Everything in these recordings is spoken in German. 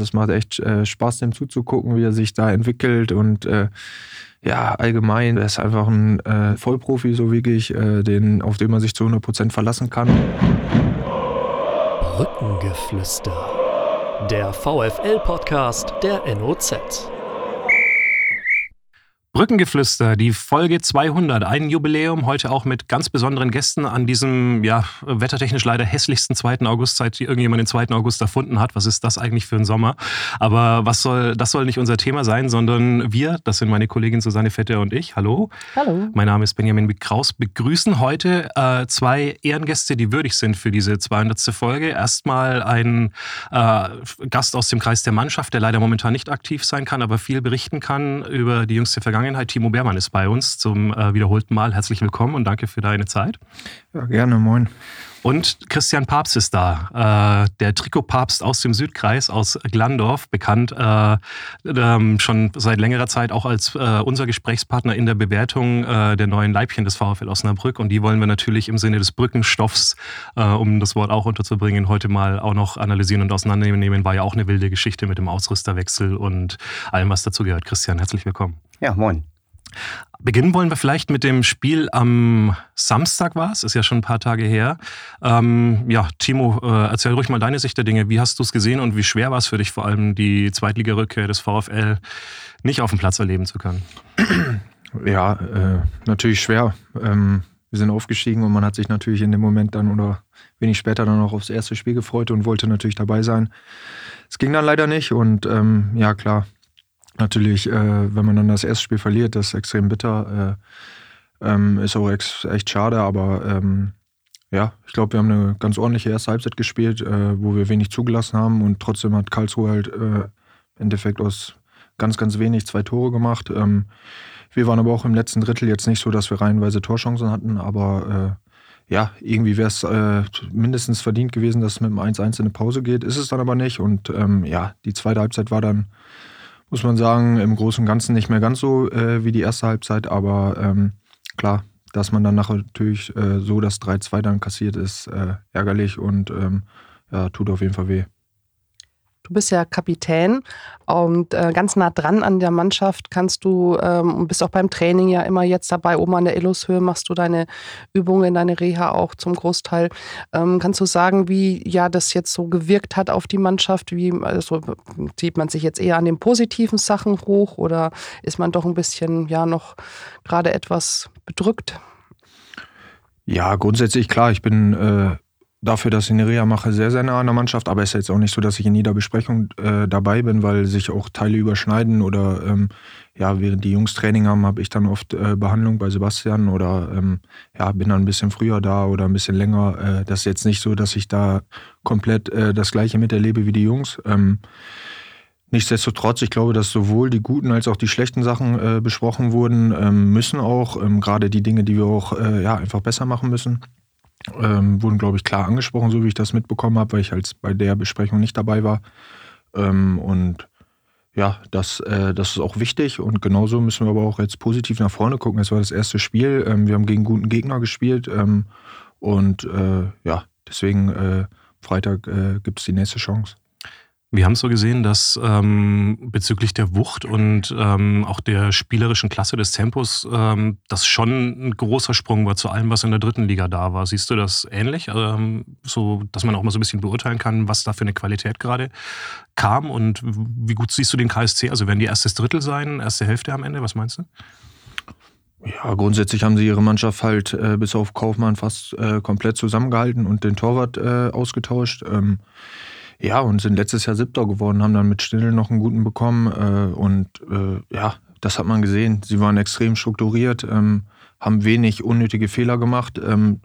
Es macht echt äh, Spaß, dem zuzugucken, wie er sich da entwickelt und äh, ja, allgemein, er ist einfach ein äh, Vollprofi, so wirklich, äh, den, auf den man sich zu 100% verlassen kann. Brückengeflüster. Der VFL-Podcast der NOZ. Brückengeflüster, die Folge 200, ein Jubiläum, heute auch mit ganz besonderen Gästen an diesem, ja, wettertechnisch leider hässlichsten 2. August, seit irgendjemand den 2. August erfunden hat. Was ist das eigentlich für ein Sommer? Aber was soll, das soll nicht unser Thema sein, sondern wir, das sind meine Kollegin Susanne Vetter und ich. Hallo. Hallo. Mein Name ist Benjamin Kraus. Begrüßen heute äh, zwei Ehrengäste, die würdig sind für diese 200. Folge. Erstmal ein äh, Gast aus dem Kreis der Mannschaft, der leider momentan nicht aktiv sein kann, aber viel berichten kann über die jüngste Vergangenheit Vergangenheit. Timo Beermann ist bei uns zum äh, wiederholten Mal. Herzlich willkommen und danke für deine Zeit. Ja, gerne, moin. Und Christian Papst ist da, äh, der Trikotpapst aus dem Südkreis, aus Glandorf, bekannt äh, ähm, schon seit längerer Zeit auch als äh, unser Gesprächspartner in der Bewertung äh, der neuen Leibchen des VfL Osnabrück. Und die wollen wir natürlich im Sinne des Brückenstoffs, äh, um das Wort auch unterzubringen, heute mal auch noch analysieren und auseinandernehmen. War ja auch eine wilde Geschichte mit dem Ausrüsterwechsel und allem, was dazu gehört. Christian, herzlich willkommen. Ja, moin. Beginnen wollen wir vielleicht mit dem Spiel am Samstag war es, ist ja schon ein paar Tage her. Ähm, ja, Timo, äh, erzähl ruhig mal deine Sicht der Dinge. Wie hast du es gesehen und wie schwer war es für dich vor allem, die Zweitligarückkehr des VfL nicht auf dem Platz erleben zu können? Ja, äh, natürlich schwer. Ähm, wir sind aufgestiegen und man hat sich natürlich in dem Moment dann oder wenig später dann auch aufs erste Spiel gefreut und wollte natürlich dabei sein. Es ging dann leider nicht und ähm, ja, klar, natürlich, äh, wenn man dann das erste Spiel verliert, das ist extrem bitter. Äh, ähm, ist auch ex echt schade, aber ähm, ja, ich glaube, wir haben eine ganz ordentliche erste Halbzeit gespielt, äh, wo wir wenig zugelassen haben und trotzdem hat Karlsruhe halt äh, im Endeffekt aus ganz, ganz wenig zwei Tore gemacht. Ähm, wir waren aber auch im letzten Drittel jetzt nicht so, dass wir reihenweise Torchancen hatten, aber äh, ja, irgendwie wäre es äh, mindestens verdient gewesen, dass es mit dem 1-1 in eine Pause geht. Ist es dann aber nicht. Und ähm, ja, die zweite Halbzeit war dann muss man sagen, im Großen und Ganzen nicht mehr ganz so äh, wie die erste Halbzeit, aber ähm, klar, dass man dann nachher natürlich äh, so das 3-2 dann kassiert, ist äh, ärgerlich und ähm, ja, tut auf jeden Fall weh. Du bist ja Kapitän und äh, ganz nah dran an der Mannschaft kannst du ähm, und bist auch beim Training ja immer jetzt dabei. Oben an der Illushöhe machst du deine Übungen, deine Reha auch zum Großteil. Ähm, kannst du sagen, wie ja das jetzt so gewirkt hat auf die Mannschaft? Wie also, zieht man sich jetzt eher an den positiven Sachen hoch oder ist man doch ein bisschen ja noch gerade etwas bedrückt? Ja, grundsätzlich klar. Ich bin äh, dafür, dass ich eine Reha mache, sehr, sehr nah an der Mannschaft. Aber es ist jetzt auch nicht so, dass ich in jeder Besprechung äh, dabei bin, weil sich auch Teile überschneiden oder ähm, ja, während die Jungs Training haben, habe ich dann oft äh, Behandlung bei Sebastian oder ähm, ja, bin dann ein bisschen früher da oder ein bisschen länger. Äh, das ist jetzt nicht so, dass ich da komplett äh, das Gleiche miterlebe wie die Jungs. Ähm, Nichtsdestotrotz, ich glaube, dass sowohl die guten als auch die schlechten Sachen äh, besprochen wurden, ähm, müssen auch, ähm, gerade die Dinge, die wir auch äh, ja, einfach besser machen müssen ähm, wurden, glaube ich, klar angesprochen, so wie ich das mitbekommen habe, weil ich halt bei der Besprechung nicht dabei war. Ähm, und ja, das, äh, das ist auch wichtig und genauso müssen wir aber auch jetzt positiv nach vorne gucken. Es war das erste Spiel, ähm, wir haben gegen guten Gegner gespielt ähm, und äh, ja, deswegen äh, Freitag äh, gibt es die nächste Chance. Wir haben so gesehen, dass ähm, bezüglich der Wucht und ähm, auch der spielerischen Klasse des Tempos ähm, das schon ein großer Sprung war zu allem, was in der dritten Liga da war. Siehst du das ähnlich? Ähm, so, dass man auch mal so ein bisschen beurteilen kann, was da für eine Qualität gerade kam und wie gut siehst du den KSC? Also werden die erstes Drittel sein, erste Hälfte am Ende? Was meinst du? Ja, grundsätzlich haben sie ihre Mannschaft halt äh, bis auf Kaufmann fast äh, komplett zusammengehalten und den Torwart äh, ausgetauscht. Ähm, ja, und sind letztes Jahr Siebter geworden, haben dann mit Stindl noch einen guten bekommen. Äh, und äh, ja, das hat man gesehen. Sie waren extrem strukturiert, ähm, haben wenig unnötige Fehler gemacht. Ähm,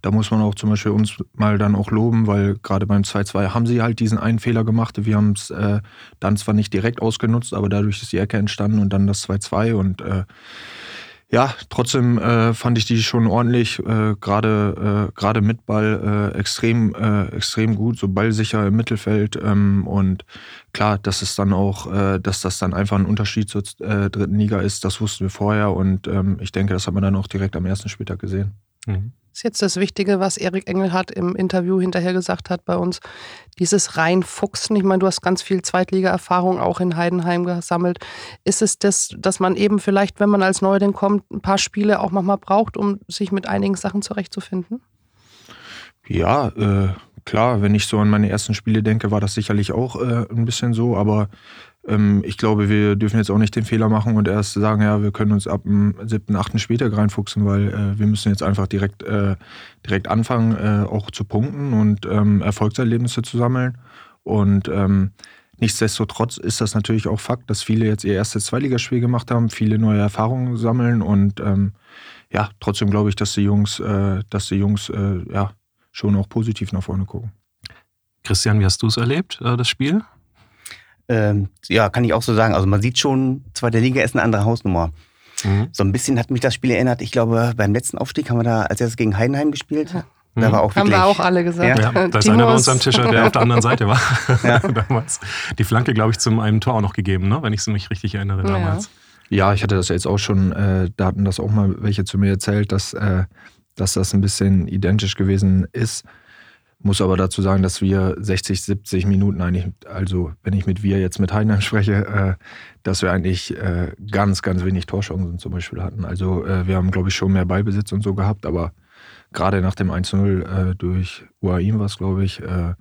da muss man auch zum Beispiel uns mal dann auch loben, weil gerade beim 2-2 haben sie halt diesen einen Fehler gemacht. Wir haben es äh, dann zwar nicht direkt ausgenutzt, aber dadurch ist die Ecke entstanden und dann das 2-2 und äh, ja, trotzdem äh, fand ich die schon ordentlich, äh, gerade äh, mit Ball äh, extrem äh, extrem gut, so ballsicher im Mittelfeld ähm, und klar, dass es dann auch, äh, dass das dann einfach ein Unterschied zur dritten Liga ist, das wussten wir vorher und ähm, ich denke, das hat man dann auch direkt am ersten Spieltag gesehen. Mhm. Ist jetzt das Wichtige, was Erik Engelhardt im Interview hinterher gesagt hat bei uns. Dieses Reinfuchsen. Ich meine, du hast ganz viel Zweitliga-Erfahrung auch in Heidenheim gesammelt. Ist es das, dass man eben vielleicht, wenn man als Neuling kommt, ein paar Spiele auch manchmal braucht, um sich mit einigen Sachen zurechtzufinden? Ja, äh, klar, wenn ich so an meine ersten Spiele denke, war das sicherlich auch äh, ein bisschen so, aber ich glaube, wir dürfen jetzt auch nicht den Fehler machen und erst sagen, ja, wir können uns ab dem siebten, achten Spieltag reinfuchsen, weil äh, wir müssen jetzt einfach direkt, äh, direkt anfangen, äh, auch zu punkten und ähm, Erfolgserlebnisse zu sammeln. Und ähm, nichtsdestotrotz ist das natürlich auch Fakt, dass viele jetzt ihr erstes Zweiligaspiel gemacht haben, viele neue Erfahrungen sammeln und ähm, ja, trotzdem glaube ich, dass die Jungs, äh, dass die Jungs äh, ja, schon auch positiv nach vorne gucken. Christian, wie hast du es erlebt, äh, das Spiel? Ähm, ja, kann ich auch so sagen. Also man sieht schon, zweite Liga ist eine andere Hausnummer. Mhm. So ein bisschen hat mich das Spiel erinnert. Ich glaube, beim letzten Aufstieg haben wir da als erstes gegen Heidenheim gespielt. Ja. Da war auch Haben wirklich, wir auch alle gesagt. Ja, da ist einer bei uns am Tisch, der auf der anderen Seite war. Ja. damals. Die Flanke, glaube ich, zum einem Tor auch noch gegeben, ne? wenn ich es mich richtig erinnere damals. Ja. ja, ich hatte das jetzt auch schon, äh, da hatten das auch mal welche zu mir erzählt, dass, äh, dass das ein bisschen identisch gewesen ist. Muss aber dazu sagen, dass wir 60, 70 Minuten eigentlich, also wenn ich mit wir jetzt mit Heidenheim spreche, äh, dass wir eigentlich äh, ganz, ganz wenig Torchancen zum Beispiel hatten. Also äh, wir haben, glaube ich, schon mehr Ballbesitz und so gehabt, aber gerade nach dem 1-0 äh, durch UAIM war es, glaube ich, äh,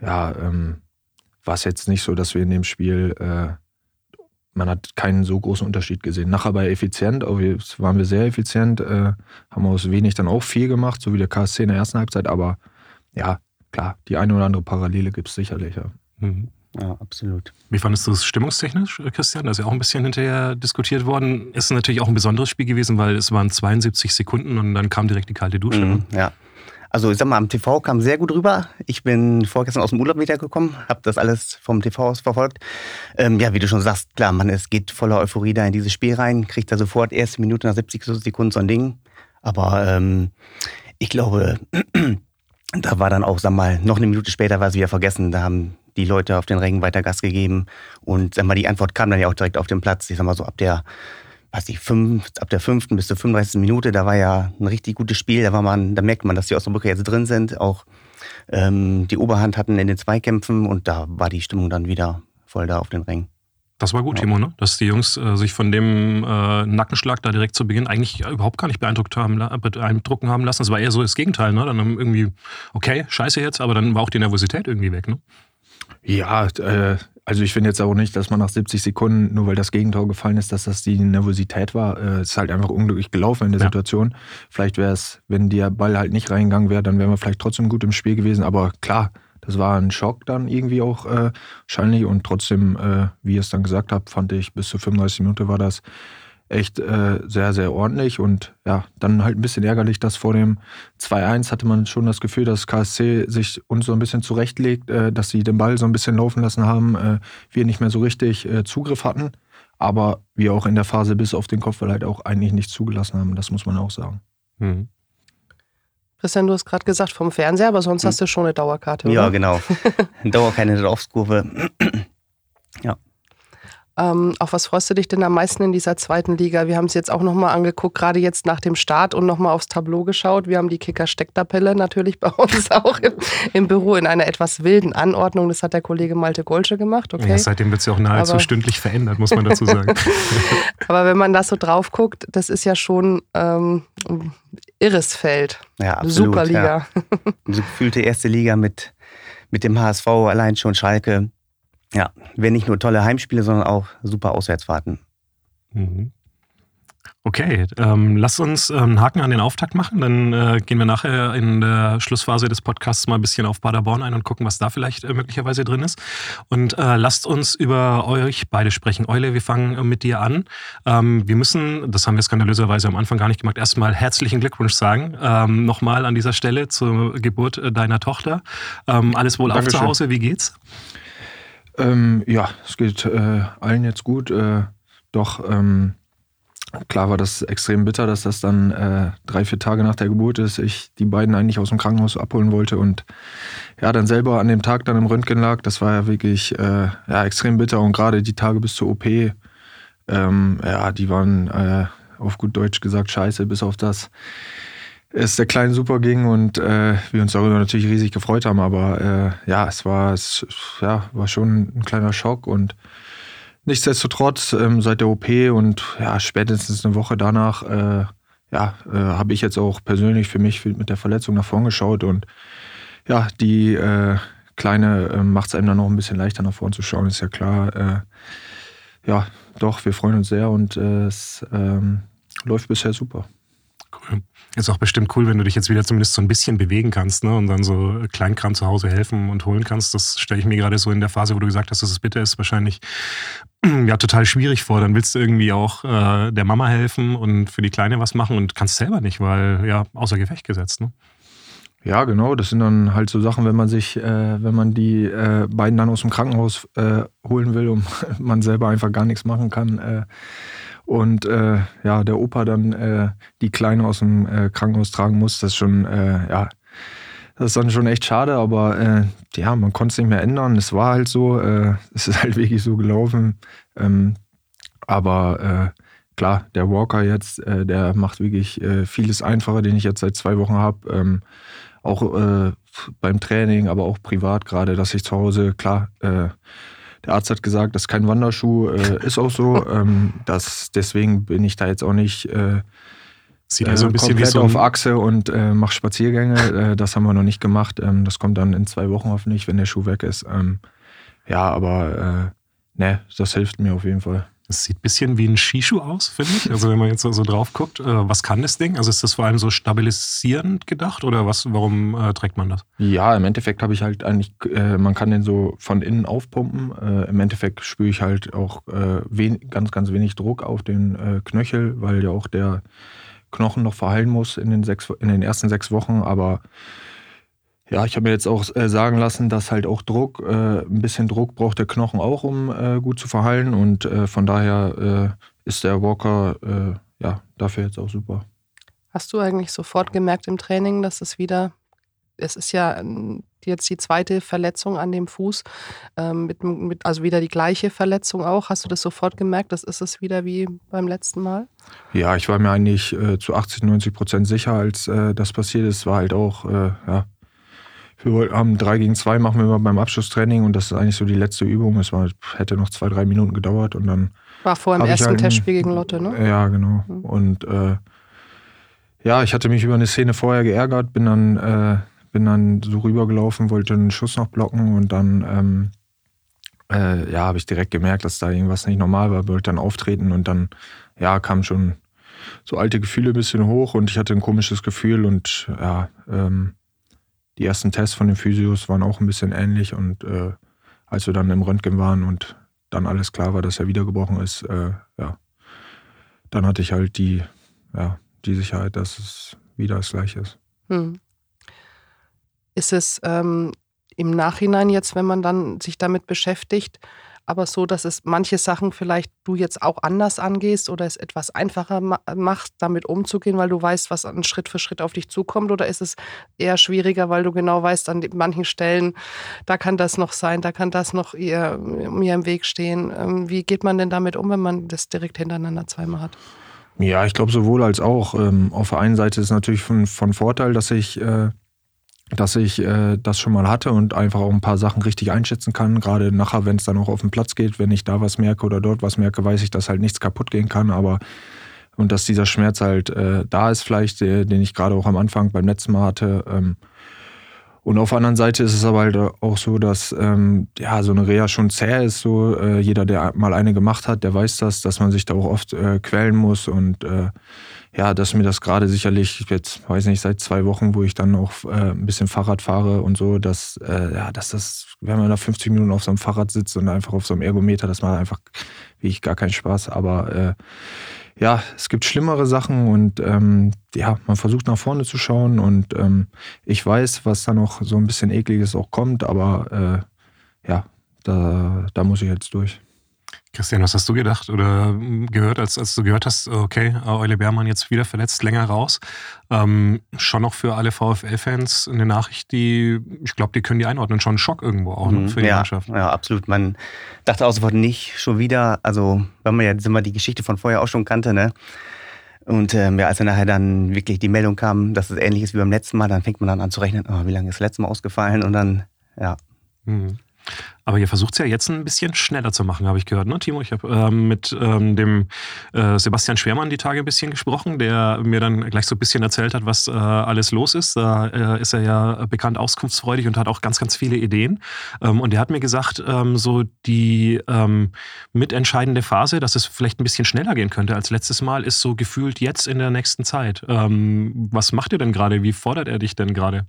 ja, ähm, war es jetzt nicht so, dass wir in dem Spiel, äh, man hat keinen so großen Unterschied gesehen. Nachher bei effizient, waren wir sehr effizient, haben aus wenig dann auch viel gemacht, so wie der KSC in der ersten Halbzeit, aber ja, klar, die eine oder andere Parallele gibt es sicherlich. Ja. Mhm. ja, absolut. Wie fandest du es stimmungstechnisch, Christian? Da ist ja auch ein bisschen hinterher diskutiert worden. Ist natürlich auch ein besonderes Spiel gewesen, weil es waren 72 Sekunden und dann kam direkt die kalte Dusche. Mhm, ja. Also ich sag mal, am TV kam sehr gut rüber. Ich bin vorgestern aus dem Urlaub wiedergekommen, habe das alles vom TV aus verfolgt. Ähm, ja, wie du schon sagst, klar, man, es geht voller Euphorie da in dieses Spiel rein, kriegt da sofort erste Minute nach 70 Sekunden so ein Ding. Aber ähm, ich glaube, da war dann auch, sag mal, noch eine Minute später war es wieder vergessen. Da haben die Leute auf den Rängen weiter Gas gegeben. Und sag mal, die Antwort kam dann ja auch direkt auf den Platz. Ich sag mal so ab der, weiß ich, fünf, ab der fünften bis zur 35. Minute, da war ja ein richtig gutes Spiel. Da war man, da merkt man, dass die Osnabrücker jetzt drin sind, auch ähm, die Oberhand hatten in den Zweikämpfen und da war die Stimmung dann wieder voll da auf den Rängen. Das war gut, ja. Timo, ne? dass die Jungs äh, sich von dem äh, Nackenschlag da direkt zu Beginn eigentlich überhaupt gar nicht beeindruckt haben, beeindrucken haben lassen. Es war eher so das Gegenteil. Ne? Dann haben irgendwie, okay, scheiße jetzt, aber dann war auch die Nervosität irgendwie weg. Ne? Ja, äh, also ich finde jetzt auch nicht, dass man nach 70 Sekunden, nur weil das Gegentor gefallen ist, dass das die Nervosität war. Äh, es ist halt einfach unglücklich gelaufen in der ja. Situation. Vielleicht wäre es, wenn der Ball halt nicht reingegangen wäre, dann wären wir vielleicht trotzdem gut im Spiel gewesen. Aber klar, das war ein Schock dann irgendwie auch äh, wahrscheinlich und trotzdem, äh, wie ihr es dann gesagt habt, fand ich bis zu 35 Minuten war das echt äh, sehr, sehr ordentlich und ja, dann halt ein bisschen ärgerlich, dass vor dem 2-1 hatte man schon das Gefühl, dass KSC sich uns so ein bisschen zurechtlegt, äh, dass sie den Ball so ein bisschen laufen lassen haben, äh, wir nicht mehr so richtig äh, Zugriff hatten, aber wir auch in der Phase bis auf den Kopfball halt auch eigentlich nichts zugelassen haben, das muss man auch sagen. Mhm. Christian, du hast gerade gesagt vom Fernseher, aber sonst hm. hast du schon eine Dauerkarte, oder? Ja, genau. Dauerkarte Draufskurve. ja. Ähm, auf was freust du dich denn am meisten in dieser zweiten Liga? Wir haben es jetzt auch nochmal angeguckt, gerade jetzt nach dem Start und nochmal aufs Tableau geschaut. Wir haben die Kicker-Stecktabelle natürlich bei uns auch im, im, Büro in einer etwas wilden Anordnung. Das hat der Kollege Malte Golsche gemacht. Okay. Ja, seitdem wird es ja auch nahezu Aber stündlich verändert, muss man dazu sagen. Aber wenn man da so drauf guckt, das ist ja schon ähm, irres Feld. Ja, absolut. Superliga. Ja. So gefühlte erste Liga mit, mit dem HSV, allein schon Schalke ja, wären nicht nur tolle Heimspiele, sondern auch super Auswärtsfahrten. Mhm. Okay, ähm, lass uns ähm, einen Haken an den Auftakt machen. Dann äh, gehen wir nachher in der Schlussphase des Podcasts mal ein bisschen auf Paderborn ein und gucken, was da vielleicht äh, möglicherweise drin ist. Und äh, lasst uns über euch beide sprechen. Eule, wir fangen äh, mit dir an. Ähm, wir müssen, das haben wir skandalöserweise am Anfang gar nicht gemacht, erstmal herzlichen Glückwunsch sagen. Ähm, Nochmal an dieser Stelle zur Geburt äh, deiner Tochter. Ähm, alles wohl Dankeschön. auf zu Hause, wie geht's? Ähm, ja, es geht äh, allen jetzt gut. Doch klar war das extrem bitter, dass das dann äh, drei, vier Tage nach der Geburt ist. Ich die beiden eigentlich aus dem Krankenhaus abholen wollte und ja, dann selber an dem Tag dann im Röntgen lag. Das war ja wirklich äh, ja, extrem bitter und gerade die Tage bis zur OP, ähm, ja, die waren äh, auf gut Deutsch gesagt scheiße, bis auf das es der Kleine super ging und äh, wir uns darüber natürlich riesig gefreut haben. Aber äh, ja, es war, es, ja, war schon ein kleiner Schock und nichtsdestotrotz ähm, seit der OP und ja, spätestens eine Woche danach äh, ja, äh, habe ich jetzt auch persönlich für mich mit der Verletzung nach vorn geschaut und ja, die äh, Kleine äh, macht es einem dann noch ein bisschen leichter nach vorn zu schauen, ist ja klar. Äh, ja, doch, wir freuen uns sehr und äh, es ähm, läuft bisher super. Cool. Ist auch bestimmt cool, wenn du dich jetzt wieder zumindest so ein bisschen bewegen kannst ne? und dann so Kleinkram zu Hause helfen und holen kannst. Das stelle ich mir gerade so in der Phase, wo du gesagt hast, dass es bitter ist, wahrscheinlich ja total schwierig vor. Dann willst du irgendwie auch äh, der Mama helfen und für die Kleine was machen und kannst selber nicht, weil ja außer Gefecht gesetzt. Ne? Ja, genau. Das sind dann halt so Sachen, wenn man sich, äh, wenn man die äh, beiden dann aus dem Krankenhaus äh, holen will und man selber einfach gar nichts machen kann. Äh, und äh, ja, der Opa dann die Kleine aus dem Krankenhaus tragen muss, das ist schon, ja, das ist dann schon echt schade, aber ja, man konnte es nicht mehr ändern. Es war halt so, es ist halt wirklich so gelaufen. Ähm, aber klar, der Walker jetzt, der macht wirklich vieles einfacher, den ich jetzt seit zwei Wochen habe. Ähm, auch äh, beim Training, aber auch privat gerade, dass ich zu Hause, klar, äh, der Arzt hat gesagt, das ist kein Wanderschuh, äh, ist auch so. Ähm, das, deswegen bin ich da jetzt auch nicht äh, Sieht also ein bisschen komplett wie so auf Achse und äh, mache Spaziergänge. Äh, das haben wir noch nicht gemacht. Ähm, das kommt dann in zwei Wochen hoffentlich, wenn der Schuh weg ist. Ähm, ja, aber äh, ne, das hilft mir auf jeden Fall. Das sieht ein bisschen wie ein Skischuh aus, finde ich. Also wenn man jetzt so drauf guckt, äh, was kann das Ding? Also ist das vor allem so stabilisierend gedacht oder was? Warum äh, trägt man das? Ja, im Endeffekt habe ich halt eigentlich, äh, man kann den so von innen aufpumpen. Äh, Im Endeffekt spüre ich halt auch äh, ganz, ganz wenig Druck auf den Knöchel, weil ja auch der Knochen noch verheilen muss in den, sechs, in den ersten sechs Wochen. Aber ja, ich habe mir jetzt auch äh, sagen lassen, dass halt auch Druck, äh, ein bisschen Druck braucht der Knochen auch, um äh, gut zu verheilen. Und äh, von daher äh, ist der Walker äh, ja dafür jetzt auch super. Hast du eigentlich sofort gemerkt im Training, dass es wieder, es ist ja ähm, jetzt die zweite Verletzung an dem Fuß, ähm, mit, mit, also wieder die gleiche Verletzung auch. Hast du das sofort gemerkt? Das ist es wieder wie beim letzten Mal? Ja, ich war mir eigentlich zu 80, 90 Prozent sicher, als das passiert ist. War halt auch, ja, wir haben 3 gegen 2 machen wir immer beim Abschlusstraining und das ist eigentlich so die letzte Übung. Es war, hätte noch zwei, drei Minuten gedauert und dann. War vor dem ersten halt Testspiel gegen Lotte, ne? Ja, genau. Mhm. Und äh, ja, ich hatte mich über eine Szene vorher geärgert, bin dann, äh, bin dann so rübergelaufen, wollte einen Schuss noch blocken und dann ähm, äh, ja, habe ich direkt gemerkt, dass da irgendwas nicht normal war, wollte dann auftreten und dann ja, kamen schon so alte Gefühle ein bisschen hoch und ich hatte ein komisches Gefühl und ja, ähm, die ersten Tests von den Physios waren auch ein bisschen ähnlich und äh, als wir dann im Röntgen waren und dann alles klar war, dass er wiedergebrochen ist, äh, ja, dann hatte ich halt die, ja, die Sicherheit, dass es wieder das gleiche ist. Hm. Ist es ähm, im Nachhinein jetzt, wenn man dann sich damit beschäftigt, aber so, dass es manche Sachen vielleicht du jetzt auch anders angehst oder es etwas einfacher machst, damit umzugehen, weil du weißt, was an Schritt für Schritt auf dich zukommt? Oder ist es eher schwieriger, weil du genau weißt, an manchen Stellen, da kann das noch sein, da kann das noch eher, mir im Weg stehen? Ähm, wie geht man denn damit um, wenn man das direkt hintereinander zweimal hat? Ja, ich glaube sowohl als auch. Ähm, auf der einen Seite ist es natürlich von, von Vorteil, dass ich äh, dass ich äh, das schon mal hatte und einfach auch ein paar Sachen richtig einschätzen kann. Gerade nachher, wenn es dann auch auf den Platz geht, wenn ich da was merke oder dort was merke, weiß ich, dass halt nichts kaputt gehen kann. Aber und dass dieser Schmerz halt äh, da ist, vielleicht, äh, den ich gerade auch am Anfang beim letzten Mal hatte. Ähm, und auf der anderen Seite ist es aber halt auch so, dass ähm, ja so eine Reha schon zäh ist. So äh, jeder, der mal eine gemacht hat, der weiß das, dass man sich da auch oft äh, quälen muss und äh, ja, dass mir das gerade sicherlich jetzt, weiß nicht, seit zwei Wochen, wo ich dann auch äh, ein bisschen Fahrrad fahre und so, dass, äh, ja, dass das, wenn man da 50 Minuten auf so einem Fahrrad sitzt und einfach auf so einem Ergometer, das macht einfach wie ich gar keinen Spaß. Aber äh, ja, es gibt schlimmere Sachen und ähm, ja, man versucht nach vorne zu schauen und ähm, ich weiß, was da noch so ein bisschen ekliges auch kommt, aber äh, ja, da, da muss ich jetzt durch. Christian, was hast du gedacht oder hm, gehört, als, als du gehört hast, okay, Eule Beermann jetzt wieder verletzt, länger raus? Ähm, schon noch für alle VfL-Fans eine Nachricht, die, ich glaube, die können die einordnen, schon ein Schock irgendwo auch mhm, für die ja, Mannschaft. Ja, absolut. Man dachte auch sofort nicht schon wieder, also wenn man ja wenn man die Geschichte von vorher auch schon kannte, ne? Und ähm, ja, als dann nachher dann wirklich die Meldung kam, dass es ähnlich ist wie beim letzten Mal, dann fängt man dann an zu rechnen, oh, wie lange ist das letzte Mal ausgefallen und dann, ja. Mhm. Aber ihr versucht es ja jetzt ein bisschen schneller zu machen, habe ich gehört, ne, Timo? Ich habe ähm, mit ähm, dem äh, Sebastian Schwermann die Tage ein bisschen gesprochen, der mir dann gleich so ein bisschen erzählt hat, was äh, alles los ist. Da äh, ist er ja bekannt auskunftsfreudig und hat auch ganz, ganz viele Ideen. Ähm, und er hat mir gesagt, ähm, so die ähm, mitentscheidende Phase, dass es vielleicht ein bisschen schneller gehen könnte als letztes Mal, ist so gefühlt jetzt in der nächsten Zeit. Ähm, was macht ihr denn gerade? Wie fordert er dich denn gerade?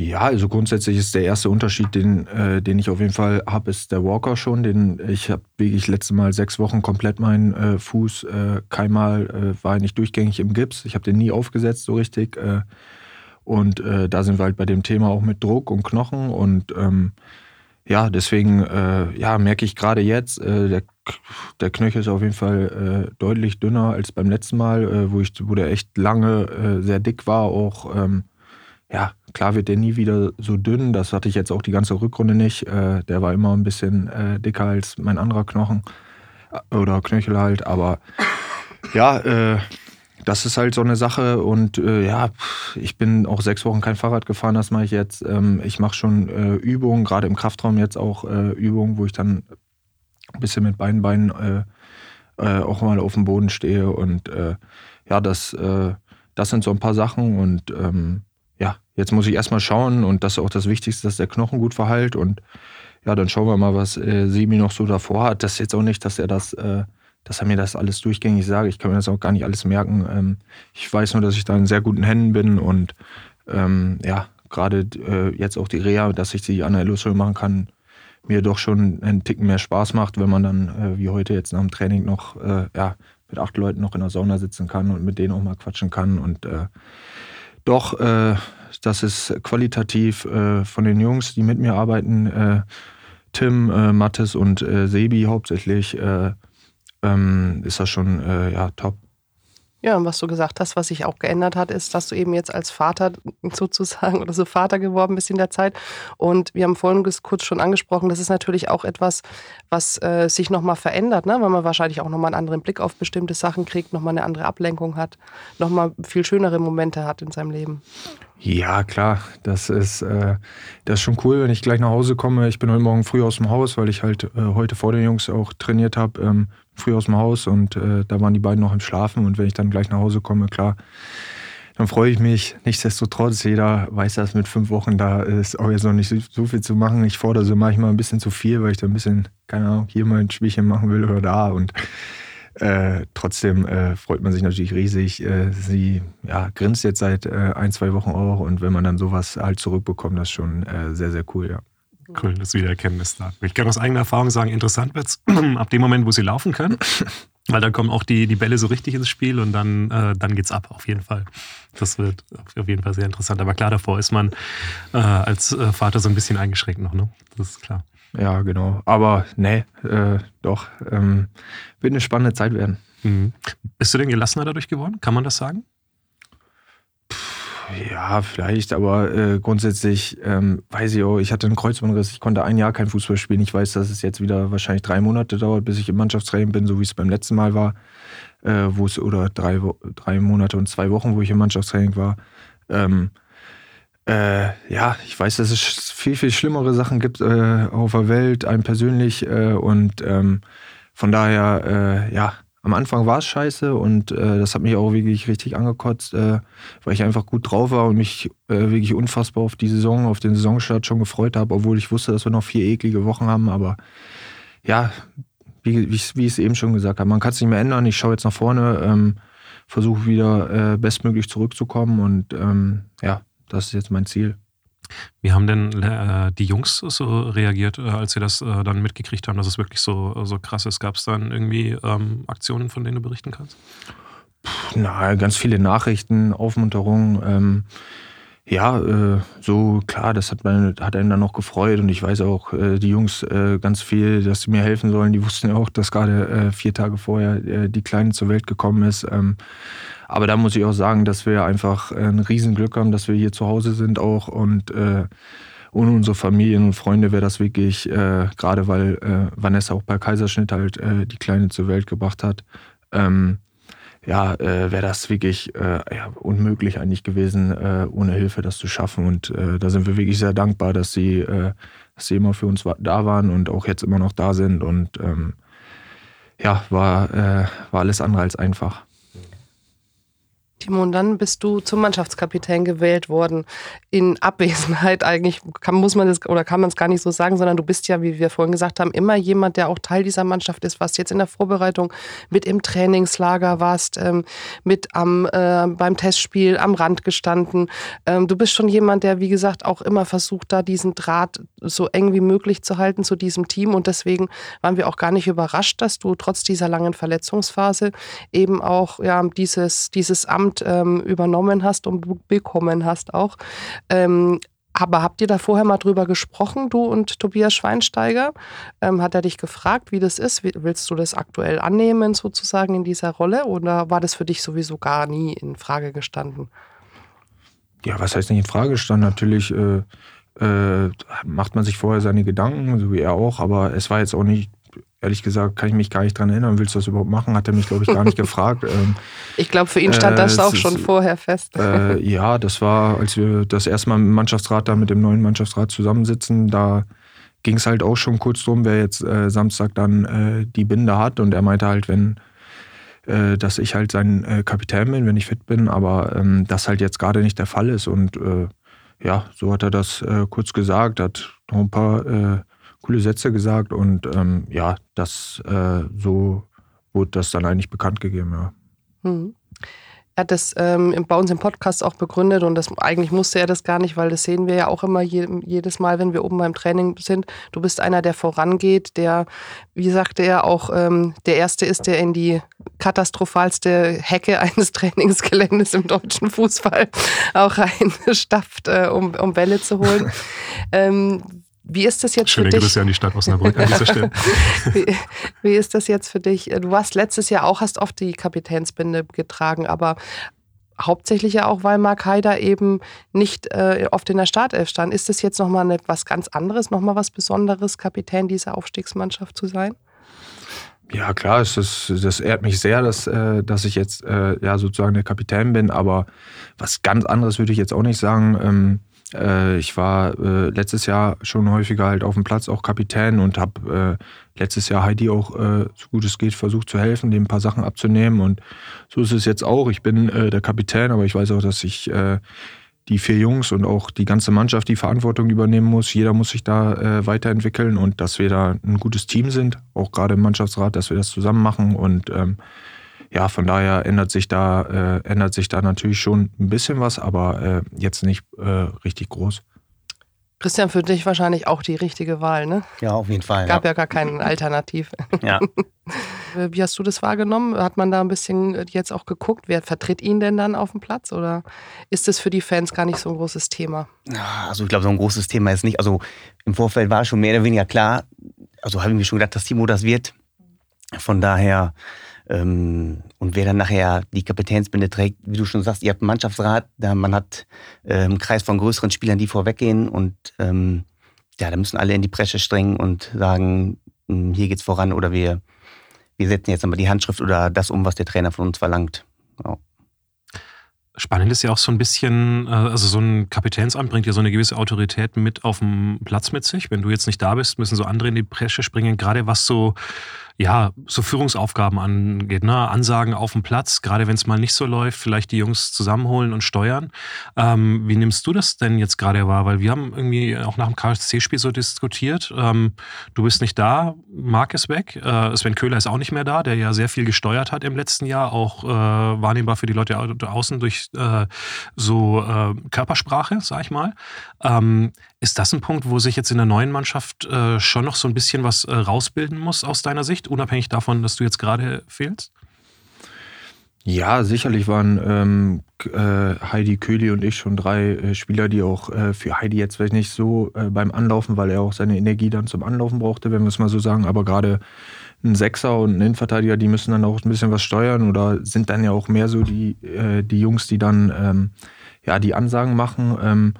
Ja, also grundsätzlich ist der erste Unterschied, den, äh, den ich auf jeden Fall habe, ist der Walker schon. Den ich habe wirklich letzte Mal sechs Wochen komplett meinen äh, Fuß. Äh, keinmal äh, war nicht durchgängig im Gips. Ich habe den nie aufgesetzt so richtig. Äh, und äh, da sind wir halt bei dem Thema auch mit Druck und Knochen. Und ähm, ja, deswegen ja, merke ich gerade jetzt, der, der Knöchel ist auf jeden Fall deutlich dünner als beim letzten Mal, wo, ich, wo der echt lange sehr dick war. Auch ähm, ja, klar wird der nie wieder so dünn. Das hatte ich jetzt auch die ganze Rückrunde nicht. Äh, der war immer ein bisschen äh, dicker als mein anderer Knochen äh, oder Knöchel halt. Aber ja, äh, das ist halt so eine Sache. Und äh, ja, ich bin auch sechs Wochen kein Fahrrad gefahren. Das mache ich jetzt. Ähm, ich mache schon äh, Übungen, gerade im Kraftraum jetzt auch Übungen, wo ich dann ein bisschen mit beiden Beinen auch mal auf dem Boden stehe. Und ja, das, das sind so ein paar Sachen. Und ähm, jetzt muss ich erstmal schauen und das ist auch das Wichtigste, dass der Knochen gut verheilt und ja, dann schauen wir mal, was äh, Semi noch so davor hat. Das ist jetzt auch nicht, dass er das, äh, dass er mir das alles durchgängig sagt. Ich kann mir das auch gar nicht alles merken. Ähm, ich weiß nur, dass ich da in sehr guten Händen bin und ähm, ja, gerade äh, jetzt auch die Reha, dass ich die an der Illusion machen kann, mir doch schon einen Ticken mehr Spaß macht, wenn man dann äh, wie heute jetzt nach dem Training noch äh, ja, mit acht Leuten noch in der Sauna sitzen kann und mit denen auch mal quatschen kann und äh, doch, äh, das ist qualitativ äh, von den Jungs, die mit mir arbeiten, äh, Tim, äh, Mattes und äh, Sebi hauptsächlich, äh, ähm, ist das schon ja, top. Ja, und was du gesagt hast, was sich auch geändert hat, ist, dass du eben jetzt als Vater sozusagen oder so Vater geworden bist in der Zeit. Und wir haben vorhin kurz schon angesprochen, das ist natürlich auch etwas, was äh, sich nochmal verändert, ne? weil man wahrscheinlich auch nochmal einen anderen Blick auf bestimmte Sachen kriegt, nochmal eine andere Ablenkung hat, nochmal viel schönere Momente hat in seinem Leben. Ja, klar, das ist, äh, das ist schon cool, wenn ich gleich nach Hause komme. Ich bin heute Morgen früh aus dem Haus, weil ich halt äh, heute vor den Jungs auch trainiert habe. Ähm, früh aus dem Haus und äh, da waren die beiden noch im Schlafen. Und wenn ich dann gleich nach Hause komme, klar, dann freue ich mich. Nichtsdestotrotz, jeder weiß das mit fünf Wochen, da ist auch jetzt noch nicht so viel zu machen. Ich fordere so manchmal ein bisschen zu viel, weil ich da ein bisschen, keine Ahnung, hier mal ein Spielchen machen will oder da. Und äh, trotzdem äh, freut man sich natürlich riesig. Äh, sie ja, grinst jetzt seit äh, ein, zwei Wochen auch. Und wenn man dann sowas halt zurückbekommt, das ist schon äh, sehr, sehr cool, ja. Cool, das Wiedererkennnis da. Ich kann aus eigener Erfahrung sagen, interessant wird es ab dem Moment, wo sie laufen können. Weil dann kommen auch die, die Bälle so richtig ins Spiel und dann, äh, dann geht's ab, auf jeden Fall. Das wird auf jeden Fall sehr interessant. Aber klar, davor ist man äh, als äh, Vater so ein bisschen eingeschränkt noch, ne? Das ist klar. Ja, genau. Aber nee, äh, doch. Ähm, wird eine spannende Zeit werden. Mhm. Bist du denn gelassener dadurch geworden? Kann man das sagen? Ja, vielleicht, aber äh, grundsätzlich ähm, weiß ich auch, ich hatte einen Kreuzbandriss, ich konnte ein Jahr kein Fußball spielen. Ich weiß, dass es jetzt wieder wahrscheinlich drei Monate dauert, bis ich im Mannschaftstraining bin, so wie es beim letzten Mal war, äh, wo es, oder drei, drei Monate und zwei Wochen, wo ich im Mannschaftstraining war. Ähm, äh, ja, ich weiß, dass es viel, viel schlimmere Sachen gibt äh, auf der Welt, einem persönlich äh, und ähm, von daher, äh, ja, am Anfang war es scheiße und äh, das hat mich auch wirklich richtig angekotzt, äh, weil ich einfach gut drauf war und mich äh, wirklich unfassbar auf die Saison, auf den Saisonstart schon gefreut habe, obwohl ich wusste, dass wir noch vier eklige Wochen haben. Aber ja, wie, wie, wie ich es eben schon gesagt habe, man kann es nicht mehr ändern. Ich schaue jetzt nach vorne, ähm, versuche wieder äh, bestmöglich zurückzukommen und ähm, ja, das ist jetzt mein Ziel. Wie haben denn äh, die Jungs so reagiert, äh, als sie das äh, dann mitgekriegt haben, dass es wirklich so, so krass ist? Gab es dann irgendwie ähm, Aktionen, von denen du berichten kannst? Puh, na, ganz viele Nachrichten, Aufmunterungen. Ähm, ja, äh, so klar, das hat, man, hat einen dann noch gefreut und ich weiß auch, äh, die Jungs äh, ganz viel, dass sie mir helfen sollen. Die wussten ja auch, dass gerade vier Tage vorher die Kleine zur Welt gekommen ist. Ähm, aber da muss ich auch sagen, dass wir einfach ein Riesenglück haben, dass wir hier zu Hause sind auch und äh, ohne unsere Familien und Freunde wäre das wirklich, äh, gerade weil äh, Vanessa auch bei Kaiserschnitt halt äh, die Kleine zur Welt gebracht hat, ähm, ja, äh, wäre das wirklich äh, ja, unmöglich eigentlich gewesen, äh, ohne Hilfe das zu schaffen. Und äh, da sind wir wirklich sehr dankbar, dass sie, äh, dass sie immer für uns da waren und auch jetzt immer noch da sind. Und ähm, ja, war, äh, war alles andere als einfach. Timo, und dann bist du zum Mannschaftskapitän gewählt worden. In Abwesenheit eigentlich kann, muss man das oder kann man es gar nicht so sagen, sondern du bist ja, wie wir vorhin gesagt haben, immer jemand, der auch Teil dieser Mannschaft ist, was jetzt in der Vorbereitung mit im Trainingslager warst, ähm, mit am äh, beim Testspiel am Rand gestanden. Ähm, du bist schon jemand, der, wie gesagt, auch immer versucht, da diesen Draht so eng wie möglich zu halten zu diesem Team. Und deswegen waren wir auch gar nicht überrascht, dass du trotz dieser langen Verletzungsphase eben auch ja, dieses, dieses Amt Amt ähm, übernommen hast und bekommen hast auch. Ähm, aber habt ihr da vorher mal drüber gesprochen, du und Tobias Schweinsteiger? Ähm, hat er dich gefragt, wie das ist? Willst du das aktuell annehmen, sozusagen in dieser Rolle? Oder war das für dich sowieso gar nie in Frage gestanden? Ja, was heißt nicht in Frage gestanden? Natürlich äh, äh, macht man sich vorher seine Gedanken, so wie er auch, aber es war jetzt auch nicht ehrlich gesagt, kann ich mich gar nicht dran erinnern. Willst du das überhaupt machen? Hat er mich, glaube ich, gar nicht gefragt. Ähm, ich glaube, für ihn stand äh, das auch schon vorher fest. Äh, ja, das war, als wir das erste Mal im Mannschaftsrat da mit dem neuen Mannschaftsrat zusammensitzen, da ging es halt auch schon kurz drum, wer jetzt äh, Samstag dann äh, die Binde hat. Und er meinte halt, wenn, äh, dass ich halt sein äh, Kapitän bin, wenn ich fit bin, aber ähm, das halt jetzt gerade nicht der Fall ist. Und ja, so hat er das kurz gesagt, hat noch ein paar coole Sätze gesagt und ähm, ja, das äh, so wurde das dann eigentlich bekannt gegeben, ja. Hm. Er hat das ähm, bei uns im Podcast auch begründet und das eigentlich musste er das gar nicht, weil das sehen wir ja auch immer je, jedes Mal, wenn wir oben beim Training sind. Du bist einer, der vorangeht, der, wie sagte er, auch ähm, der Erste ist, der in die katastrophalste Hecke eines Trainingsgeländes im deutschen Fußball auch reinstafft, äh, um, um Bälle zu holen. ähm, wie ist das jetzt Schöne für dich? Grüße an die Stadt Osnabrück an dieser Stelle. wie, wie, ist das jetzt für dich? Du warst letztes Jahr auch, hast oft die Kapitänsbinde getragen, aber hauptsächlich ja auch, weil Mark Haider eben nicht äh, oft in der Startelf stand. Ist das jetzt nochmal was ganz anderes, nochmal was Besonderes, Kapitän dieser Aufstiegsmannschaft zu sein? Ja, klar, es ist, das ehrt mich sehr, dass, äh, dass ich jetzt äh, ja sozusagen der Kapitän bin, aber was ganz anderes würde ich jetzt auch nicht sagen. Ähm, äh, ich war äh, letztes Jahr schon häufiger halt auf dem Platz auch Kapitän und habe äh, letztes Jahr Heidi auch äh, so gut es geht versucht zu helfen, dem ein paar Sachen abzunehmen. Und so ist es jetzt auch. Ich bin äh, der Kapitän, aber ich weiß auch, dass ich äh, die vier Jungs und auch die ganze Mannschaft die Verantwortung übernehmen muss. Jeder muss sich da weiterentwickeln und dass wir da ein gutes Team sind, auch gerade im Mannschaftsrat, dass wir das zusammen machen und ähm, ja, von daher ändert sich da, äh, ändert sich da natürlich schon ein bisschen was, aber äh, jetzt nicht äh, richtig groß. Christian, für dich wahrscheinlich auch die richtige Wahl, ne? Ja, auf jeden Fall. Gab ja, ja gar keinen Alternativ. Ja. Wie hast du das wahrgenommen? Hat man da ein bisschen jetzt auch geguckt, wer vertritt ihn denn dann auf dem Platz? Oder ist das für die Fans gar nicht so ein großes Thema? Also ich glaube, so ein großes Thema ist nicht. Also im Vorfeld war schon mehr oder weniger klar, also habe ich mir schon gedacht, dass Timo das wird. Von daher und wer dann nachher die Kapitänsbinde trägt, wie du schon sagst, ihr habt einen Mannschaftsrat, da man hat einen Kreis von größeren Spielern, die vorweggehen und ähm, ja, da müssen alle in die Bresche strengen und sagen, hm, hier geht's voran oder wir, wir setzen jetzt einmal die Handschrift oder das um, was der Trainer von uns verlangt. Ja. Spannend ist ja auch so ein bisschen, äh, also so ein Kapitänsamt bringt ja so eine gewisse Autorität mit auf dem Platz mit sich. Wenn du jetzt nicht da bist, müssen so andere in die Bresche springen, gerade was so ja, so Führungsaufgaben angeht, ne? Ansagen auf dem Platz, gerade wenn es mal nicht so läuft, vielleicht die Jungs zusammenholen und steuern. Ähm, wie nimmst du das denn jetzt gerade wahr? Weil wir haben irgendwie auch nach dem KSC-Spiel so diskutiert. Ähm, du bist nicht da, Marc ist weg, äh, Sven Köhler ist auch nicht mehr da, der ja sehr viel gesteuert hat im letzten Jahr, auch äh, wahrnehmbar für die Leute außen durch äh, so äh, Körpersprache, sag ich mal. Ähm, ist das ein Punkt, wo sich jetzt in der neuen Mannschaft äh, schon noch so ein bisschen was äh, rausbilden muss aus deiner Sicht, unabhängig davon, dass du jetzt gerade fehlst? Ja, sicherlich waren ähm, äh, Heidi Köhli und ich schon drei äh, Spieler, die auch äh, für Heidi jetzt vielleicht nicht so äh, beim Anlaufen, weil er auch seine Energie dann zum Anlaufen brauchte, wenn wir es mal so sagen, aber gerade ein Sechser und ein Innenverteidiger, die müssen dann auch ein bisschen was steuern oder sind dann ja auch mehr so die, äh, die Jungs, die dann ähm, ja die Ansagen machen. Ähm,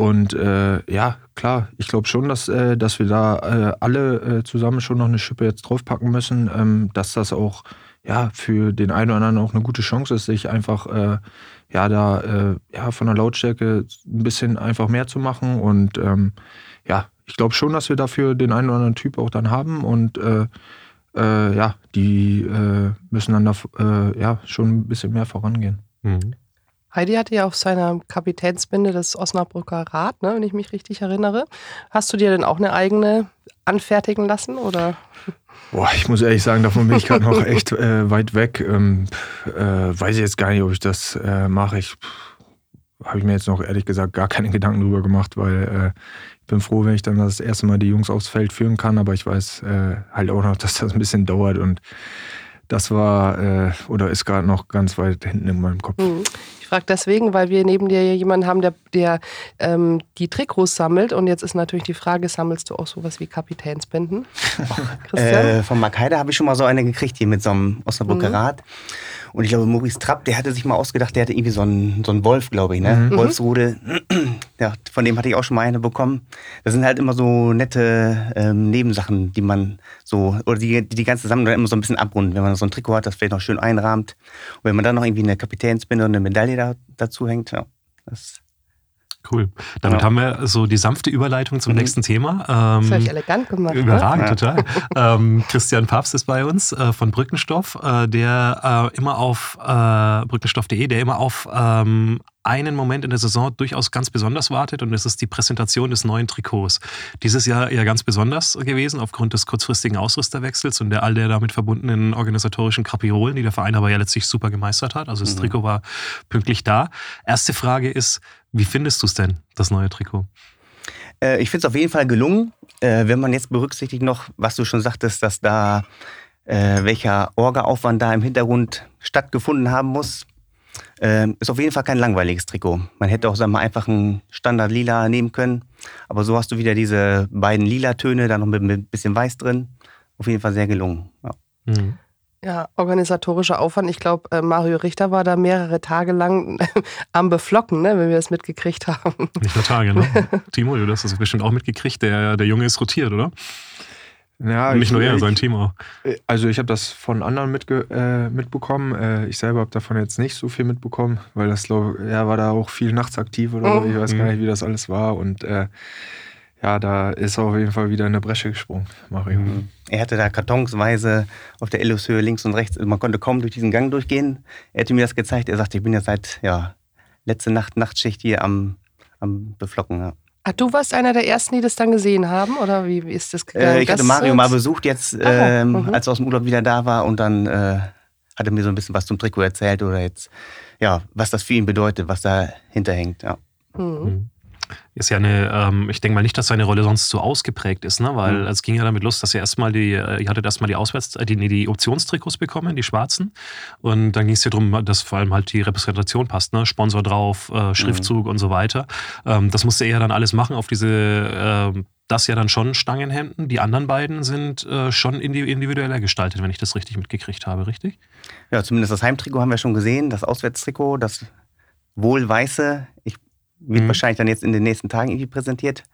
und äh, ja, klar, ich glaube schon, dass, äh, dass wir da äh, alle äh, zusammen schon noch eine Schippe jetzt draufpacken müssen, ähm, dass das auch ja, für den einen oder anderen auch eine gute Chance ist, sich einfach äh, ja da äh, ja, von der Lautstärke ein bisschen einfach mehr zu machen. Und ähm, ja, ich glaube schon, dass wir dafür den einen oder anderen Typ auch dann haben und ja, die müssen dann da ja, schon ein bisschen mehr vorangehen. Mhm. Heidi hatte ja auf seiner Kapitänsbinde das Osnabrücker Rad, ne, wenn ich mich richtig erinnere. Hast du dir denn auch eine eigene anfertigen lassen? Oder? Boah, ich muss ehrlich sagen, davon bin ich gerade noch echt äh, weit weg. Ähm, äh, weiß ich jetzt gar nicht, ob ich das äh, mache. Ich habe ich mir jetzt noch ehrlich gesagt gar keine Gedanken drüber gemacht, weil äh, ich bin froh, wenn ich dann das erste Mal die Jungs aufs Feld führen kann. Aber ich weiß äh, halt auch noch, dass das ein bisschen dauert und das war äh, oder ist gerade noch ganz weit hinten in meinem Kopf. Mhm frage deswegen, weil wir neben dir jemanden haben, der, der ähm, die Trikots sammelt. Und jetzt ist natürlich die Frage, sammelst du auch sowas wie Kapitänsbinden? Christian? Äh, von Makaida habe ich schon mal so eine gekriegt, hier mit so einem Osnabrücker mhm. Rad. Und ich glaube, Maurice Trapp, der hatte sich mal ausgedacht, der hatte irgendwie so einen, so einen Wolf, glaube ich, ne? Mhm. Wolfsrudel. Ja, von dem hatte ich auch schon mal eine bekommen. Das sind halt immer so nette ähm, Nebensachen, die man so, oder die die, die ganze Sammlung immer so ein bisschen abrunden. Wenn man so ein Trikot hat, das vielleicht noch schön einrahmt. Und wenn man dann noch irgendwie eine Kapitänsbinde und eine Medaille da, dazu hängt, ja, das Cool. Damit ja. haben wir so die sanfte Überleitung zum mhm. nächsten Thema. Ähm, das habe ich elegant gemacht. Überragend, ja. total. ähm, Christian Papst ist bei uns äh, von Brückenstoff, äh, der äh, immer auf äh, brückenstoff.de, der immer auf ähm, einen Moment in der Saison durchaus ganz besonders wartet und das ist die Präsentation des neuen Trikots. Dieses Jahr ja ganz besonders gewesen aufgrund des kurzfristigen Ausrüsterwechsels und der all der damit verbundenen organisatorischen Krapiolen, die der Verein aber ja letztlich super gemeistert hat. Also das mhm. Trikot war pünktlich da. Erste Frage ist, wie findest du es denn, das neue Trikot? Äh, ich finde es auf jeden Fall gelungen. Äh, wenn man jetzt berücksichtigt noch, was du schon sagtest, dass da äh, welcher Orga-Aufwand da im Hintergrund stattgefunden haben muss, äh, ist auf jeden Fall kein langweiliges Trikot. Man hätte auch sagen wir, einfach ein Standard Lila nehmen können. Aber so hast du wieder diese beiden lila Töne, da noch mit ein bisschen Weiß drin. Auf jeden Fall sehr gelungen. Ja. Mhm. Ja, organisatorischer Aufwand. Ich glaube, äh, Mario Richter war da mehrere Tage lang am Beflocken, ne, wenn wir das mitgekriegt haben. Nicht nur Tage, ne? Timo, du hast das bestimmt auch mitgekriegt. Der, der Junge ist rotiert, oder? Ja, nicht ich, nur er, sein Team auch. Äh, also ich habe das von anderen mitge äh, mitbekommen. Äh, ich selber habe davon jetzt nicht so viel mitbekommen, weil das glaub, er war da auch viel nachts aktiv oder so. Ich weiß gar mhm. nicht, wie das alles war. Und äh, ja, da ist er auf jeden Fall wieder in eine Bresche gesprungen, Mario. Mhm. Er hatte da kartonsweise auf der Illushöhe links und rechts. Man konnte kaum durch diesen Gang durchgehen. Er hatte mir das gezeigt. Er sagte, ich bin ja seit ja, letzte Nacht Nachtschicht hier am, am Beflocken. Ja. Ach, du warst einer der ersten, die das dann gesehen haben? Oder wie, wie ist das gegangen? Äh, ich hatte Mario mal besucht jetzt, ähm, mhm. als er aus dem Urlaub wieder da war und dann äh, hat er mir so ein bisschen was zum Trikot erzählt oder jetzt, ja, was das für ihn bedeutet, was da hinterhängt. Ja. Mhm. Mhm ist ja eine, ähm, ich denke mal nicht, dass seine Rolle sonst so ausgeprägt ist, ne? weil mhm. es ging ja damit los, dass ihr erstmal die, ihr hattet erstmal die Auswärts-, äh, die, die Optionstrikots bekommen, die schwarzen. Und dann ging es ja darum, dass vor allem halt die Repräsentation passt, ne? Sponsor drauf, äh, Schriftzug mhm. und so weiter. Ähm, das musste er ja dann alles machen auf diese, äh, das ja dann schon Stangenhemden. Die anderen beiden sind äh, schon individueller gestaltet, wenn ich das richtig mitgekriegt habe, richtig? Ja, zumindest das Heimtrikot haben wir schon gesehen, das Auswärtstrikot, das wohl weiße. Ich wird mhm. wahrscheinlich dann jetzt in den nächsten Tagen irgendwie präsentiert.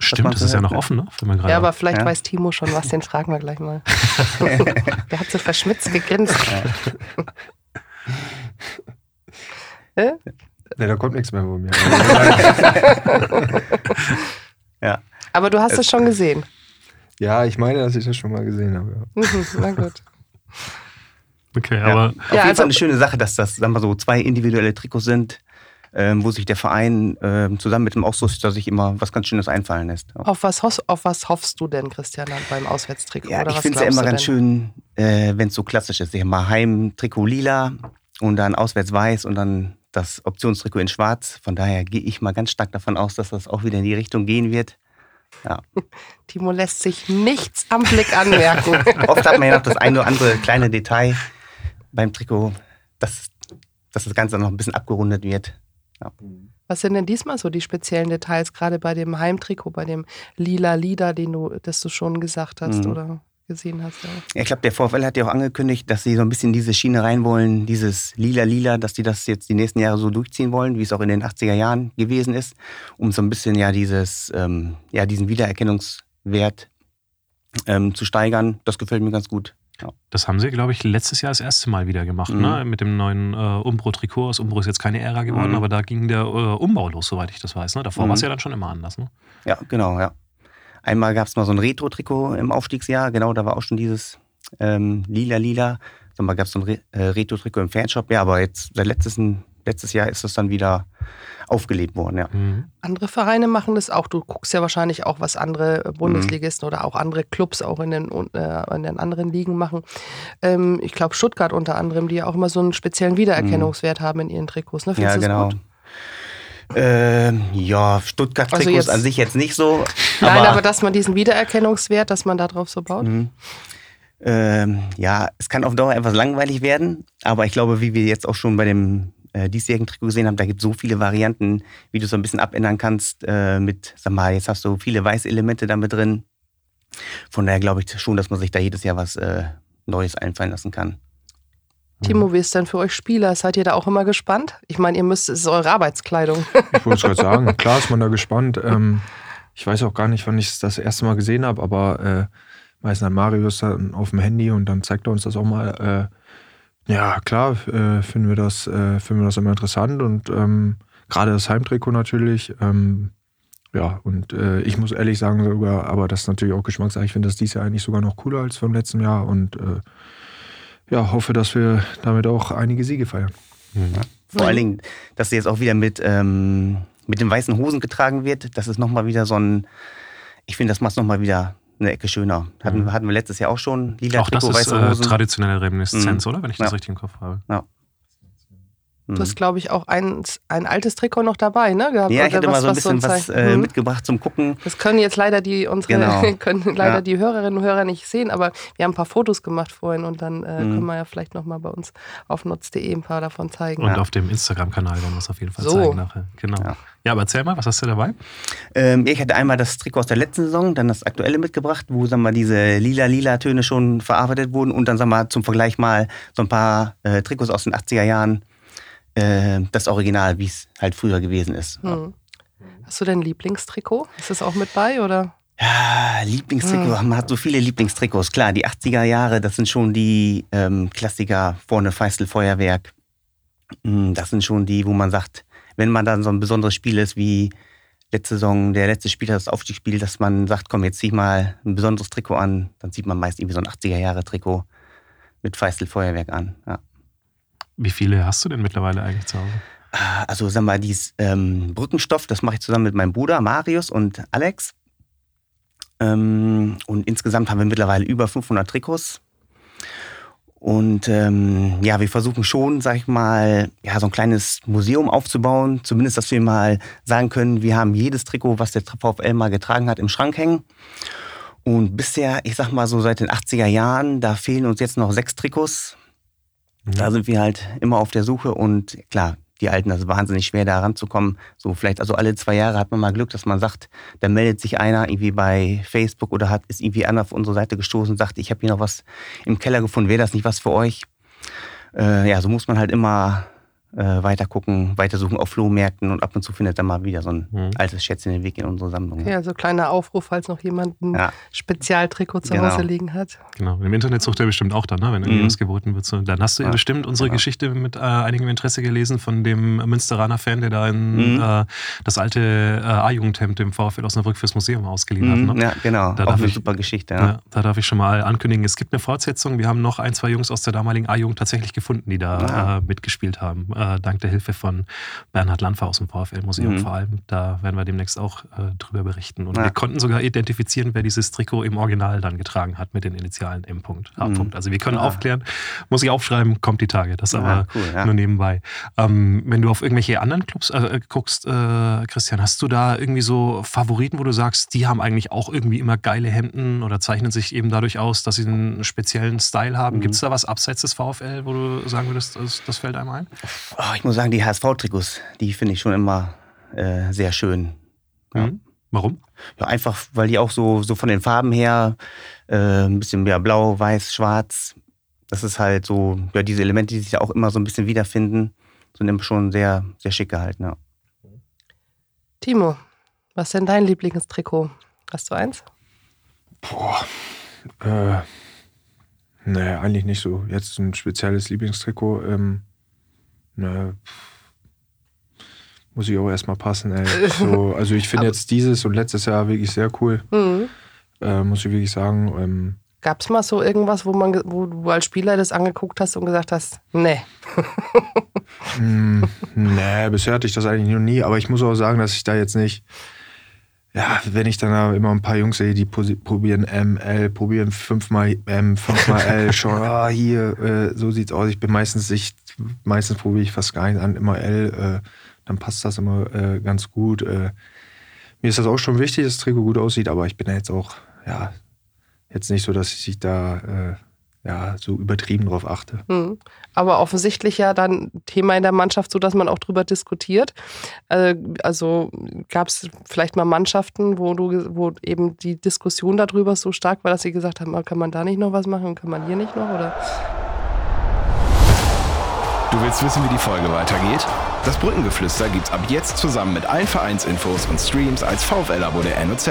Stimmt, das ist ja noch offen, ne? ja, aber vielleicht ja. weiß Timo schon was, den fragen wir gleich mal. Der hat so verschmitzt gegrinst. Ja. Nee, da kommt nichts mehr von mir. ja. Aber du hast es schon gesehen. Ja, ich meine, dass ich das schon mal gesehen habe. Ja. Mhm, na gut. Okay, aber. Ja, auf jeden Fall also, eine schöne Sache, dass das, sagen wir so, zwei individuelle Trikots sind wo sich der Verein ähm, zusammen mit dem Ausrüster sich immer was ganz Schönes einfallen lässt. Auf was, auf was hoffst du denn, Christian, beim Auswärtstrikot? Ja, ich finde es ja immer ganz schön, äh, wenn es so klassisch ist. Ich habe mal Heimtrikot lila und dann auswärts weiß und dann das Optionstrikot in schwarz. Von daher gehe ich mal ganz stark davon aus, dass das auch wieder in die Richtung gehen wird. Ja. Timo lässt sich nichts am Blick anmerken. Oft hat man ja noch das eine oder andere kleine Detail beim Trikot, dass, dass das Ganze noch ein bisschen abgerundet wird. Ja. Was sind denn diesmal so die speziellen Details, gerade bei dem Heimtrikot, bei dem lila Lieder, den du, das du schon gesagt hast mhm. oder gesehen hast? Ja. ja ich glaube, der VfL hat ja auch angekündigt, dass sie so ein bisschen diese Schiene rein wollen, dieses lila-lila, dass die das jetzt die nächsten Jahre so durchziehen wollen, wie es auch in den 80er Jahren gewesen ist, um so ein bisschen ja dieses, ähm, ja, diesen Wiedererkennungswert ähm, zu steigern. Das gefällt mir ganz gut. Das haben sie, glaube ich, letztes Jahr das erste Mal wieder gemacht, Mhm. ne? mit dem neuen äh, Umbro-Trikot. Das Umbro ist jetzt keine Ära geworden, Mhm. aber da ging der äh, Umbau los, soweit ich das weiß. Ne? Davor Mhm. war es ja dann schon immer anders. Ne? Ja, genau, ja. Einmal gab es mal so ein Retro-Trikot im Aufstiegsjahr, genau, da war auch schon dieses ähm, lila-lila. Dann gab es so ein Re äh, Retro-Trikot im Fanshop, ja, aber jetzt seit letztes, letztes Jahr ist das dann wieder aufgelebt worden, ja. Mhm. Andere Vereine machen das auch. Du guckst ja wahrscheinlich auch, was andere Bundesligisten oder auch andere Clubs auch in den, äh, in den anderen Ligen machen. Ähm, ich glaube, Stuttgart unter anderem, die ja auch immer so einen speziellen Wiedererkennungswert haben in ihren Trikots. Ne? Ja, Findest du das genau. gut? Ähm, ja, Stuttgart-Trikots Also an sich jetzt nicht so. Nein, aber dass man diesen Wiedererkennungswert, dass man da drauf so baut. Mhm. Ähm, ja, es kann auf Dauer etwas langweilig werden, aber ich glaube, wie wir jetzt auch schon bei dem äh, diesjährigen Trikot gesehen haben, da gibt es so viele Varianten, wie du so ein bisschen abändern kannst äh, mit, sag mal, jetzt hast du viele weiße Elemente damit drin. Von daher glaube ich schon, dass man sich da jedes Jahr was äh, Neues einfallen lassen kann. Timo, wie ist denn für euch Spieler? Seid ihr da auch immer gespannt? Ich meine, ihr müsst, es ist eure Arbeitskleidung. Ich wollte es gerade sagen, klar ist man da gespannt. Ähm, ich weiß auch gar nicht, wann ich es das erste Mal gesehen habe, aber äh, meistens hat Marius dann auf dem Handy und dann zeigt er uns das auch mal. Äh, ja, klar, äh, finden, wir das, äh, finden wir das immer interessant und ähm, gerade das Heimtrikot natürlich. Ähm, ja, und äh, ich muss ehrlich sagen, sogar, aber das ist natürlich auch Geschmackssache. Ich finde das dieses Jahr eigentlich sogar noch cooler als vom letzten Jahr und äh, ja, hoffe, dass wir damit auch einige Siege feiern. Mhm. Vor allen Dingen, dass sie jetzt auch wieder mit, ähm, mit den weißen Hosen getragen wird, das ist nochmal wieder so ein, ich finde, das macht es nochmal wieder eine Ecke schöner. Hatten, Mhm. hatten wir letztes Jahr auch schon, lila Auch das Trikot, ist weiße äh, traditionelle Reminiszenz, Mhm. oder? Wenn ich das Ja. richtig im Kopf habe. Mhm. Du hast, glaube ich, auch ein, ein altes Trikot noch dabei, ne? Gehabt, Ja, ich hatte mal so ein bisschen so was zeigt. äh, Mhm. mitgebracht zum Gucken. Das können jetzt leider die unsere Genau. können leider Ja. die Hörerinnen und Hörer nicht sehen, aber wir haben ein paar Fotos gemacht vorhin und dann äh, Mhm. können wir ja vielleicht nochmal bei uns auf nutz.de ein paar davon zeigen. Und Ja. auf dem Instagram-Kanal werden wir es auf jeden Fall So. zeigen nachher. Genau. Ja. Ja. aber erzähl mal, was hast du dabei? Ähm, ich hatte einmal das Trikot aus der letzten Saison, dann das aktuelle mitgebracht, wo sagen wir, diese lila-lila Töne schon verarbeitet wurden und dann sagen wir, zum Vergleich mal so ein paar äh, Trikots aus den 80er Jahren. Äh, das Original, wie es halt früher gewesen ist. Hm. Hast du denn ein Lieblingstrikot? Ist das auch mit bei oder? Ja, Lieblingstrikot, Hm. man hat so viele Lieblingstrikots. Klar, die 80er Jahre, das sind schon die ähm, Klassiker, vorne Feistel Feuerwerk. Mm, Das sind schon die, wo man sagt, wenn man dann so ein besonderes Spiel ist wie letzte Saison, der letzte Spieler, das Aufstiegsspiel, dass man sagt, komm, jetzt zieh mal ein besonderes Trikot an, dann sieht man meist irgendwie so ein 80er Jahre Trikot mit Feistel Feuerwerk an. Ja. Wie viele hast du denn mittlerweile eigentlich zu Hause? Also sagen wir mal, dieses ähm, Brückenstoff, das mache ich zusammen mit meinem Bruder Marius und Alex. Ähm, und insgesamt haben wir mittlerweile über 500 Trikots. Und ähm, ja, wir versuchen schon, sag ich mal, ja, so ein kleines Museum aufzubauen. Zumindest, dass wir mal sagen können, wir haben jedes Trikot, was der VfL mal getragen hat, im Schrank hängen. Und bisher, ich sag mal so seit den 80er Jahren, da fehlen uns jetzt noch sechs Trikots. Da sind wir halt immer auf der Suche und klar, die Alten, das ist wahnsinnig schwer, da ranzukommen. So vielleicht, also alle zwei Jahre hat man mal Glück, dass man sagt, da meldet sich einer irgendwie bei Facebook oder hat, ist irgendwie einer auf unsere Seite gestoßen und sagt, ich habe hier noch was im Keller gefunden, wäre das nicht was für euch? Äh, ja, so muss man halt immer äh, weiter gucken, weiter suchen auf Flohmärkten und ab und zu findet dann mal wieder so ein Mhm. altes Schätzchen den Weg in unsere Sammlung. Okay, also kleiner Aufruf, falls noch jemand ein Ja. Spezialtrikot zu Genau. Hause liegen hat. Genau. Im Internet sucht er bestimmt auch dann, ne? wenn irgendwie Mhm. was geboten wird. So, dann hast du ja Ja, bestimmt unsere genau. Geschichte mit äh, einigem Interesse gelesen von dem Münsteraner Fan, der da in, Mhm. äh, das alte äh, A-Jugendhemd im VfL Osnabrück fürs Museum ausgeliehen hat. Mhm, Ne? ja, genau. Da auch darf eine ich- super Geschichte. Ja. Ja. da darf ich schon mal ankündigen, es gibt eine Fortsetzung. Wir haben noch ein, zwei Jungs aus der damaligen A-Jugend tatsächlich gefunden, die da Ah. äh, mitgespielt haben. Äh, dank der Hilfe von Bernhard Landfer aus dem VfL-Museum Mhm. vor allem. Da werden wir demnächst auch äh, drüber berichten. Und Ja. wir konnten sogar identifizieren, wer dieses Trikot im Original dann getragen hat mit den Initialen M. H. Mhm. Also wir können Ah. aufklären, muss ich aufschreiben, kommt die Tage. Das aber Ja, cool, ja. nur nebenbei. Ähm, wenn du auf irgendwelche anderen Clubs äh, guckst, äh, Christian, hast du da irgendwie so Favoriten, wo du sagst, die haben eigentlich auch irgendwie immer geile Hemden oder zeichnen sich eben dadurch aus, dass sie einen speziellen Style haben? Mhm. Gibt es da was abseits des VfL, wo du sagen würdest, das, das fällt einem ein? Oh, ich muss sagen, die HSV-Trikots, die finde ich schon immer äh, sehr schön. Ja. Mhm. Warum? Ja, einfach, weil die auch so, so von den Farben her äh, ein bisschen mehr blau, weiß, schwarz. Das ist halt so, ja, diese Elemente, die sich da auch immer so ein bisschen wiederfinden, sind immer schon sehr, sehr schick gehalten. Ja. Timo, was ist denn dein Lieblingstrikot? Hast du eins? Boah. Äh, Nee, eigentlich nicht so. Jetzt ein spezielles Lieblingstrikot. Ähm, ne, muss ich auch erstmal passen, ey. So, also ich finde jetzt dieses und letztes Jahr wirklich sehr cool. Mhm. Äh, muss ich wirklich sagen. Ähm, Gab es mal so irgendwas, wo, man, wo du als Spieler das angeguckt hast und gesagt hast, nee. Hm, nee, bisher hatte ich das eigentlich noch nie, aber ich muss auch sagen, dass ich da jetzt nicht. Ja, wenn ich dann da immer ein paar Jungs sehe, die probieren ML, probieren fünfmal M, fünfmal L, schon, ah, hier, äh, so sieht's aus. Ich bin meistens, ich, meistens probiere ich fast gar nicht an, immer L, äh, dann passt das immer äh, ganz gut. Äh, mir ist das auch schon wichtig, dass das Trikot gut aussieht, aber ich bin jetzt auch, ja, jetzt nicht so, dass ich da, äh, ja, so übertrieben drauf achte. Mhm. Aber offensichtlich ja dann Thema in der Mannschaft, so dass man auch drüber diskutiert. Äh, Also gab es vielleicht mal Mannschaften, wo du, wo eben die Diskussion darüber so stark war, dass sie gesagt haben, ah, kann man da nicht noch was machen, kann man hier nicht noch oder? Du willst wissen, wie die Folge weitergeht? Das Brückengeflüster gibt's ab jetzt zusammen mit allen Vereinsinfos und Streams als VfL-Abo der NOZ.